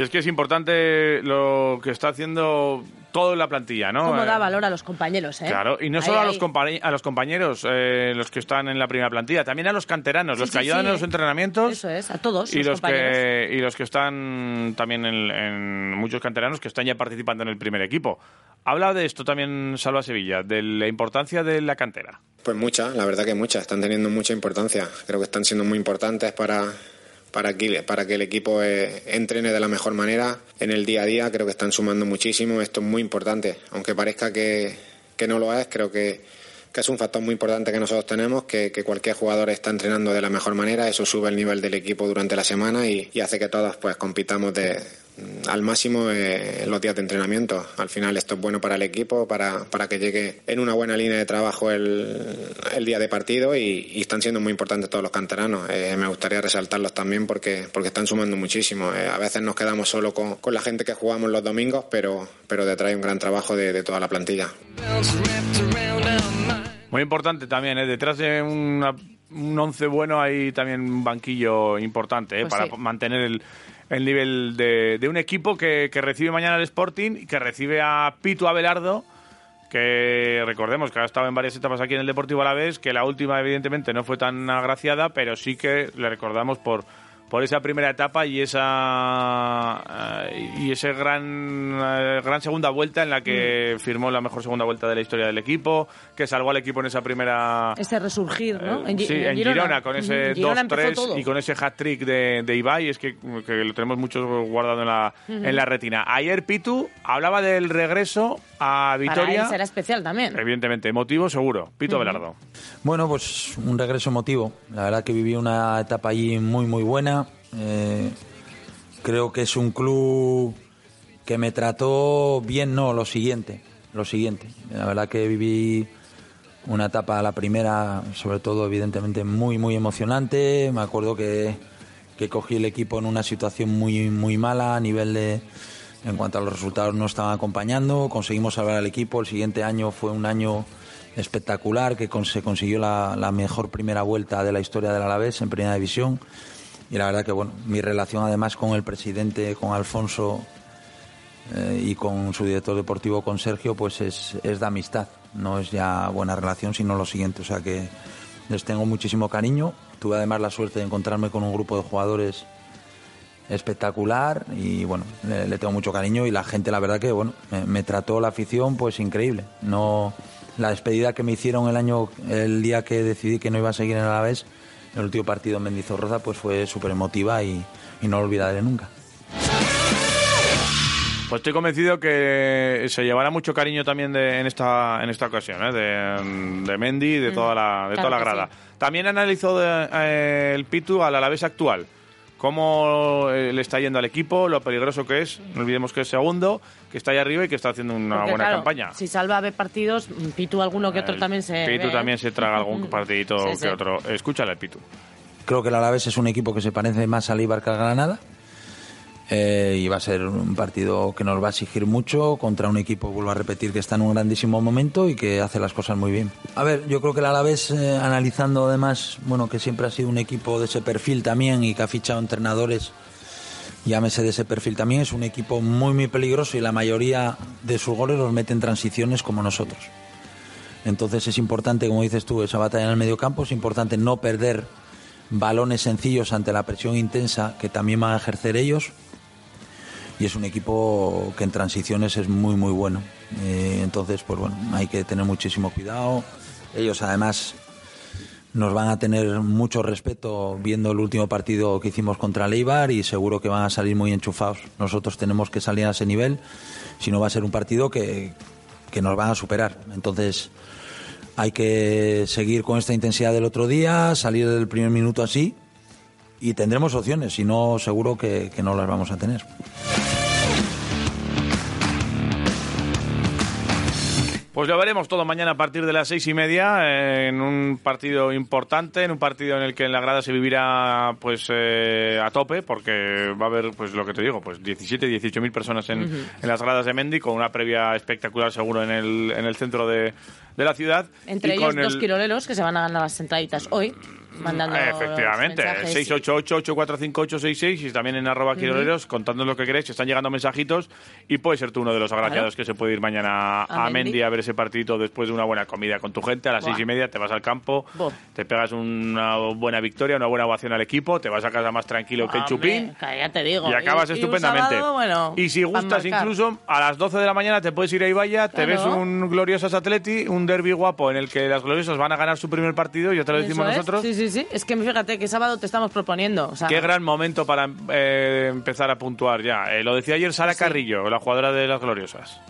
[SPEAKER 1] Y es que es importante lo que está haciendo todo en la plantilla, ¿no?
[SPEAKER 2] Cómo
[SPEAKER 1] Eh,
[SPEAKER 2] da valor a los compañeros, ¿eh?
[SPEAKER 1] Claro, y no
[SPEAKER 2] Ahí,
[SPEAKER 1] solo a los, compañe- a los compañeros, eh, los que están en la primera plantilla, también a los canteranos,
[SPEAKER 2] Sí,
[SPEAKER 1] los que
[SPEAKER 2] sí,
[SPEAKER 1] ayudan
[SPEAKER 2] sí.
[SPEAKER 1] en los entrenamientos.
[SPEAKER 2] Eso es, a todos
[SPEAKER 1] y
[SPEAKER 2] los
[SPEAKER 1] los
[SPEAKER 2] compañeros.
[SPEAKER 1] que y los que están también en, en muchos canteranos que están ya participando en el primer equipo. Habla de esto también Salva Sevilla, de la importancia de la cantera.
[SPEAKER 5] Pues muchas, la verdad que muchas, están teniendo mucha importancia. Creo que están siendo muy importantes para, para, que, para que el equipo eh, entrene de la mejor manera en el día a día. Creo que están sumando muchísimo. Esto es muy importante. Aunque parezca que, que no lo es, creo que, que es un factor muy importante que nosotros tenemos, que, cualquier jugador está entrenando de la mejor manera. Eso sube el nivel del equipo durante la semana y, y hace que todos pues compitamos de, al máximo eh, en los días de entrenamiento. Al final esto es bueno para el equipo, para, para que llegue en una buena línea de trabajo el, el día de partido y, y están siendo muy importantes todos los canteranos. Eh, me gustaría resaltarlos también porque, porque están sumando muchísimo. Eh, a veces nos quedamos solo con, con la gente que jugamos los domingos, pero, pero detrás hay un gran trabajo de, de toda la plantilla.
[SPEAKER 1] Muy importante también, ¿eh? detrás de una- un once bueno hay también un banquillo importante ¿eh?
[SPEAKER 2] Pues
[SPEAKER 1] para
[SPEAKER 2] sí.
[SPEAKER 1] mantener el, el nivel de, de un equipo que, recibe mañana el Sporting y que recibe a Pitu Abelardo que recordemos que ha estado en varias etapas aquí en el Deportivo Alavés, que la última evidentemente no fue tan agraciada, pero sí que le recordamos por por esa primera etapa y esa eh, y ese gran eh, gran segunda vuelta en la que
[SPEAKER 2] Mm.
[SPEAKER 1] firmó la mejor segunda vuelta de la historia del equipo, que salvó al equipo en esa primera
[SPEAKER 2] Ese resurgir, ¿no?
[SPEAKER 1] eh,
[SPEAKER 2] Gi-
[SPEAKER 1] sí, en Girona, con ese
[SPEAKER 2] en Girona empezó
[SPEAKER 1] 2-3
[SPEAKER 2] todo.
[SPEAKER 1] y con ese hat-trick de, de Ibai, es que, que lo tenemos mucho guardado en la, en la retina. Ayer Pitu hablaba del regreso a
[SPEAKER 2] Para
[SPEAKER 1] Vitoria,
[SPEAKER 2] él será especial también.
[SPEAKER 1] evidentemente, emotivo seguro. Pitu Abelardo.
[SPEAKER 6] Bueno, pues un regreso emotivo. La verdad que viví una etapa allí muy, muy buena. Eh, creo que es un club que me trató bien, no, lo siguiente. Lo siguiente. La verdad que viví una etapa, la primera, sobre todo, evidentemente, muy, muy emocionante. Me acuerdo que, que cogí el equipo en una situación muy, muy mala a nivel de. En cuanto a los resultados, no estaban acompañando. Conseguimos salvar al equipo. El siguiente año fue un año espectacular, que con- se consiguió la, la mejor primera vuelta de la historia del Alavés en Primera División. Y la verdad que, bueno, mi relación además con el presidente, con Alfonso eh, y con su director deportivo, con Sergio, pues es, es de amistad. No es ya buena relación, sino lo siguiente. O sea que les tengo muchísimo cariño. Tuve además la suerte de encontrarme con un grupo de jugadores espectacular y bueno, le, le tengo mucho cariño y la gente la verdad que bueno, me, me trató la afición pues increíble. No la despedida que me hicieron el año el día que decidí que no iba a seguir en Alavés, el último partido en Mendizorroza pues fue súper emotiva y, y no lo olvidaré nunca.
[SPEAKER 1] Pues estoy convencido que se llevará mucho cariño también de, en esta en esta ocasión, ¿eh? de, de Mendy y de toda la, de
[SPEAKER 2] Mm, claro
[SPEAKER 1] toda la grada.
[SPEAKER 2] sí.
[SPEAKER 1] También analizó de- eh, el Pitu al Alavés actual. Cómo eh, le está yendo al equipo, lo peligroso que es. No olvidemos que es segundo, que está ahí arriba y que está haciendo una
[SPEAKER 2] Porque,
[SPEAKER 1] buena
[SPEAKER 2] claro,
[SPEAKER 1] campaña.
[SPEAKER 2] Si salva ve partidos, Pitu alguno que otro
[SPEAKER 1] El
[SPEAKER 2] también se.
[SPEAKER 1] Pitu
[SPEAKER 2] ve.
[SPEAKER 1] también se traga algún partidito
[SPEAKER 2] Sí,
[SPEAKER 1] que
[SPEAKER 2] sí.
[SPEAKER 1] otro. Escúchale, Pitu.
[SPEAKER 6] Creo que el Alavés es un equipo que se parece más al Eibar que al Granada. Eh, y va a ser un partido que nos va a exigir mucho contra un equipo, vuelvo a repetir, que está en un grandísimo momento y que hace las cosas muy bien. A ver, yo creo que el Alavés, eh, analizando además, bueno, que siempre ha sido un equipo de ese perfil también y que ha fichado entrenadores, llámese de ese perfil también, es un equipo muy, muy peligroso y la mayoría de sus goles los mete en transiciones como nosotros. Entonces es importante, como dices tú, esa batalla en el medio campo, es importante no perder balones sencillos ante la presión intensa que también van a ejercer ellos. Y es un equipo que en transiciones es muy, muy bueno. Eh, entonces, pues bueno, hay que tener muchísimo cuidado. Ellos además nos van a tener mucho respeto viendo el último partido que hicimos contra Leibar y seguro que van a salir muy enchufados. Nosotros tenemos que salir a ese nivel, si no va a ser un partido que, que nos van a superar. Entonces hay que seguir con esta intensidad del otro día, salir del primer minuto así y tendremos opciones, si no seguro que, que no las vamos a tener.
[SPEAKER 1] Pues lo veremos todo mañana a partir de las seis y media eh, en un partido importante, en un partido en el que en la grada se vivirá pues eh, a tope, porque va a haber, pues lo que te digo, pues 17, 18 mil personas en, en las gradas de Mendy, con una previa espectacular seguro en el, en el centro de, de la ciudad.
[SPEAKER 2] Entre
[SPEAKER 1] y
[SPEAKER 2] ellos
[SPEAKER 1] con
[SPEAKER 2] dos
[SPEAKER 1] el-
[SPEAKER 2] quiroleros que se van a ganar las sentaditas hoy, mandando.
[SPEAKER 1] Eh, Efectivamente,
[SPEAKER 2] mensajes.
[SPEAKER 1] 688-845-866 y también en arroba quiroleros contándonos lo que queréis, están llegando mensajitos y puedes ser tú uno de los agraciados
[SPEAKER 2] Claro.
[SPEAKER 1] que se puede ir mañana a,
[SPEAKER 2] A
[SPEAKER 1] Mendy a ver ese partidito después de una buena comida con tu gente a las
[SPEAKER 2] Buah.
[SPEAKER 1] seis y media, te vas al campo,
[SPEAKER 2] Buah.
[SPEAKER 1] te pegas una buena victoria, una buena ovación al equipo, te vas a casa más tranquilo que el chupín
[SPEAKER 2] ya te digo.
[SPEAKER 1] y acabas
[SPEAKER 2] un
[SPEAKER 1] estupendamente.
[SPEAKER 2] sábado, bueno,
[SPEAKER 1] y si gustas incluso, a las 12 de la mañana te puedes ir a Ibaya, te
[SPEAKER 2] Claro.
[SPEAKER 1] ves un Gloriosas Atleti, un derby guapo en el que las Gloriosas van a ganar su primer partido, ya te lo decimos nosotros.
[SPEAKER 2] Sí, sí, sí. Es que fíjate que sábado te estamos proponiendo. O sea,
[SPEAKER 1] Qué gran momento para eh, empezar a puntuar ya. Eh, lo decía ayer Sara Carrillo, la jugadora de las Gloriosas.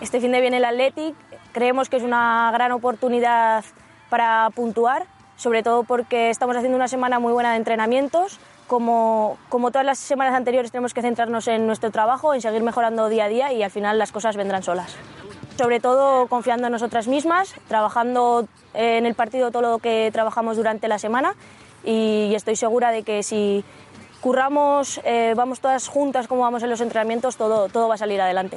[SPEAKER 7] Este fin de viene el Athletic. Creemos que es una gran oportunidad para puntuar, sobre todo porque estamos haciendo una semana muy buena de entrenamientos. Como, como todas las semanas anteriores tenemos que centrarnos en nuestro trabajo, en seguir mejorando día a día y al final las cosas vendrán solas. Sobre todo confiando en nosotras mismas, trabajando eh, en el partido todo lo que trabajamos durante la semana y estoy segura de que si curramos, eh, vamos todas juntas como vamos en los entrenamientos, todo, todo va a salir adelante.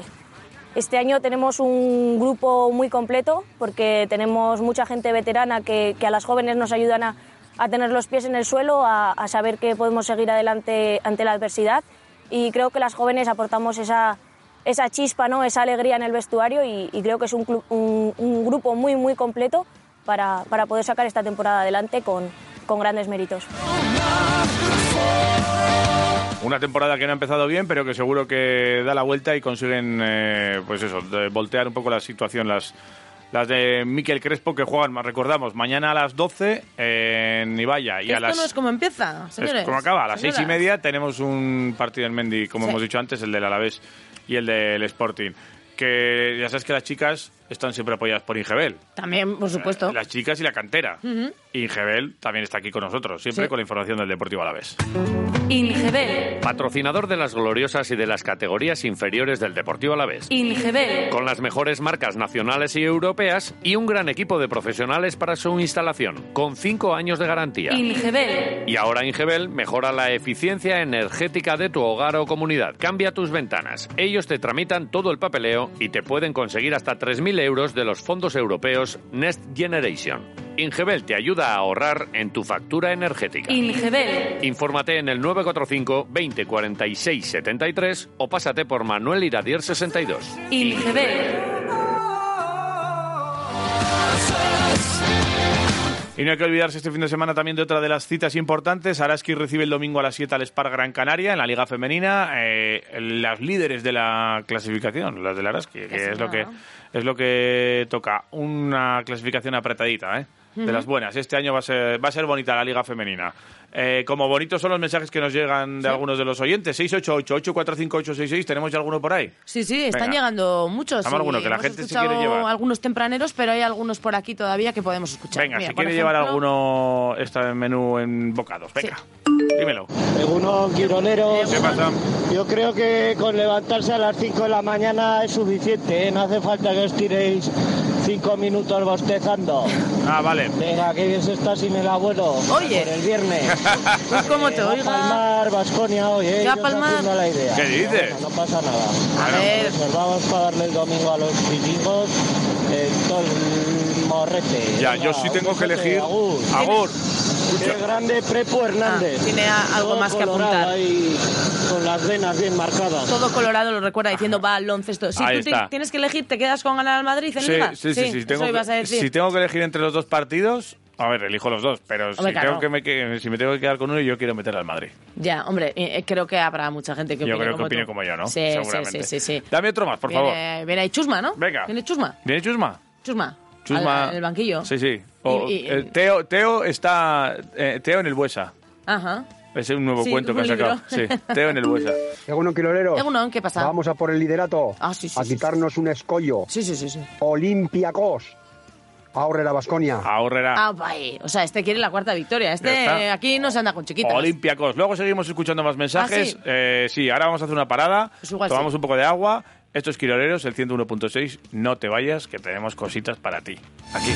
[SPEAKER 7] Este año tenemos un grupo muy completo porque tenemos mucha gente veterana que, que a las jóvenes nos ayudan a, a tener los pies en el suelo, a, a saber que podemos seguir adelante ante la adversidad y creo que las jóvenes aportamos esa, esa chispa, ¿no? esa alegría en el vestuario y, y creo que es un, club- un- un grupo muy muy completo para, para poder sacar esta temporada adelante con, con grandes méritos.
[SPEAKER 1] Una temporada que no ha empezado bien, pero que seguro que da la vuelta y consiguen, eh, pues eso, de voltear un poco la situación. Las, las de Miquel Crespo que juegan, más recordamos, mañana a las 12 en Ibaya. Y a
[SPEAKER 2] esto
[SPEAKER 1] las,
[SPEAKER 2] no es como empieza,
[SPEAKER 1] es
[SPEAKER 2] señores.
[SPEAKER 1] como acaba, a las seis y media tenemos un partido en Mendy, como
[SPEAKER 2] Sí.
[SPEAKER 1] hemos dicho antes, el del Alavés y el del Sporting. Que ya sabes que las chicas están siempre apoyadas por Ingebel.
[SPEAKER 2] También, por supuesto.
[SPEAKER 1] Las chicas y la cantera. Ingebel también está aquí con nosotros, siempre
[SPEAKER 2] Sí.
[SPEAKER 1] con la información del Deportivo Alavés.
[SPEAKER 8] Ingebel,
[SPEAKER 9] Patrocinador de las gloriosas y de las categorías inferiores del Deportivo Alavés.
[SPEAKER 8] Ingebel,
[SPEAKER 9] Con las mejores marcas nacionales y europeas y un gran equipo de profesionales para su instalación, con cinco años de garantía.
[SPEAKER 8] Ingebel,
[SPEAKER 9] Y ahora Ingebel mejora la eficiencia energética de tu hogar o comunidad. Cambia tus ventanas. Ellos te tramitan todo el papeleo y te pueden conseguir hasta 3.000 euros de los fondos europeos Next Generation. Ingebel te ayuda a ahorrar en tu factura energética.
[SPEAKER 8] Ingebel,
[SPEAKER 9] Infórmate en el 945 20 46 73 o pásate por Manuel Iradier 62.
[SPEAKER 8] Ingebel,
[SPEAKER 1] Y no hay que olvidarse este fin de semana también de otra de las citas importantes. Araski recibe el domingo a las 7 al Spar Gran Canaria en la Liga Femenina. Eh, las líderes de la clasificación, las del Araski, que
[SPEAKER 2] sí,
[SPEAKER 1] es lo que, es lo que toca. Una clasificación apretadita, ¿eh? De las buenas. Este año va a ser, va a ser bonita la Liga Femenina. Eh, como bonitos son los mensajes que nos llegan de algunos de los oyentes. 688-845-866, ¿tenemos ya alguno por ahí?
[SPEAKER 2] Sí, sí, están
[SPEAKER 1] Venga.
[SPEAKER 2] llegando muchos.
[SPEAKER 1] Alguno, que la
[SPEAKER 2] hemos
[SPEAKER 1] gente se
[SPEAKER 2] escuchado
[SPEAKER 1] quiere llevar.
[SPEAKER 2] algunos tempraneros, pero hay algunos por aquí todavía que podemos escuchar.
[SPEAKER 1] Venga,
[SPEAKER 2] Mira,
[SPEAKER 1] si quiere llevar alguno este menú en bocados, venga, dímelo.
[SPEAKER 10] Algunos quiroleros.
[SPEAKER 1] ¿Qué pasa?
[SPEAKER 10] Yo creo que con levantarse a las 5 de la mañana es suficiente, ¿eh? no hace falta que os tiréis 5 minutos bostezando.
[SPEAKER 1] Ah, vale.
[SPEAKER 10] Venga, que bien se está sin el abuelo.
[SPEAKER 2] Oye.
[SPEAKER 10] Por el viernes.
[SPEAKER 2] Pues como te
[SPEAKER 10] Eh, va a
[SPEAKER 2] oiga.
[SPEAKER 10] palmar, Vasconia hoy, ¿eh?
[SPEAKER 2] ¿Qué va a
[SPEAKER 10] Yo os
[SPEAKER 2] palmar?
[SPEAKER 10] haciendo la idea.
[SPEAKER 1] ¿Qué dices?
[SPEAKER 10] bueno, no pasa nada.
[SPEAKER 2] A ver.
[SPEAKER 10] Reservamos para darle el domingo a los vikingos el todo el morrete.
[SPEAKER 1] Ya,
[SPEAKER 10] Venga,
[SPEAKER 1] yo sí tengo que elegir.
[SPEAKER 10] agur.
[SPEAKER 1] Agur.
[SPEAKER 10] Qué grande Prepo Hernández.
[SPEAKER 2] Ah, tiene a- algo
[SPEAKER 10] Todo
[SPEAKER 2] más que apuntar.
[SPEAKER 10] ahí, con las venas bien marcadas.
[SPEAKER 2] Todo Colorado lo recuerda diciendo baloncesto. Si
[SPEAKER 1] Ahí
[SPEAKER 2] tú
[SPEAKER 1] está.
[SPEAKER 2] tienes que elegir, ¿te quedas con ganar al Madrid en
[SPEAKER 1] Sí,
[SPEAKER 2] Liga?
[SPEAKER 1] sí, sí, Tengo que, si tengo que elegir entre los dos partidos, a ver, elijo los dos, pero si,
[SPEAKER 2] claro.
[SPEAKER 1] tengo que me, si me tengo que quedar con uno, yo quiero meter al Madrid.
[SPEAKER 2] Ya, hombre, eh, eh, creo que habrá mucha gente que
[SPEAKER 1] yo
[SPEAKER 2] opine
[SPEAKER 1] creo que opine
[SPEAKER 2] tú.
[SPEAKER 1] como yo, ¿no?
[SPEAKER 2] Sí, sí,
[SPEAKER 1] Seguramente.
[SPEAKER 2] sí, sí, sí.
[SPEAKER 1] Dame otro más, por favor.
[SPEAKER 2] Viene, viene ahí Chusma, ¿no?
[SPEAKER 1] Venga.
[SPEAKER 2] Viene Chusma.
[SPEAKER 1] ¿Viene Chusma?
[SPEAKER 2] Chusma.
[SPEAKER 1] Chusma.
[SPEAKER 2] Al- en el banquillo.
[SPEAKER 1] Sí, sí. O-
[SPEAKER 2] Y- y-
[SPEAKER 1] eh, Teo, Teo está... eh, Teo en el Buesa.
[SPEAKER 2] Ajá.
[SPEAKER 1] Es un nuevo
[SPEAKER 2] Sí,
[SPEAKER 1] cuento que ha sacado. Sí. Teo en el Buesa.
[SPEAKER 11] Egunon, Quiroleros.
[SPEAKER 2] Egunon, ¿qué pasa?
[SPEAKER 11] Vamos a por el liderato.
[SPEAKER 2] Ah, sí, sí,
[SPEAKER 11] a
[SPEAKER 2] sí,
[SPEAKER 11] quitarnos un escollo.
[SPEAKER 2] Sí, sí, sí, sí.
[SPEAKER 11] Olympiacos. Ahorre la Vasconia.
[SPEAKER 1] Ahorrera.
[SPEAKER 2] Ah, vaya. O sea, este quiere la cuarta victoria. Este
[SPEAKER 1] está.
[SPEAKER 2] aquí no se anda con chiquitas.
[SPEAKER 1] Olympiacos. Luego seguimos escuchando más mensajes.
[SPEAKER 2] Ah, sí.
[SPEAKER 1] Eh, sí, ahora vamos a hacer una parada.
[SPEAKER 2] Pues igual
[SPEAKER 1] tomamos
[SPEAKER 2] sí.
[SPEAKER 1] un poco de agua. Esto es Quiroleros, el 101.6. No te vayas, que tenemos cositas para ti. Aquí.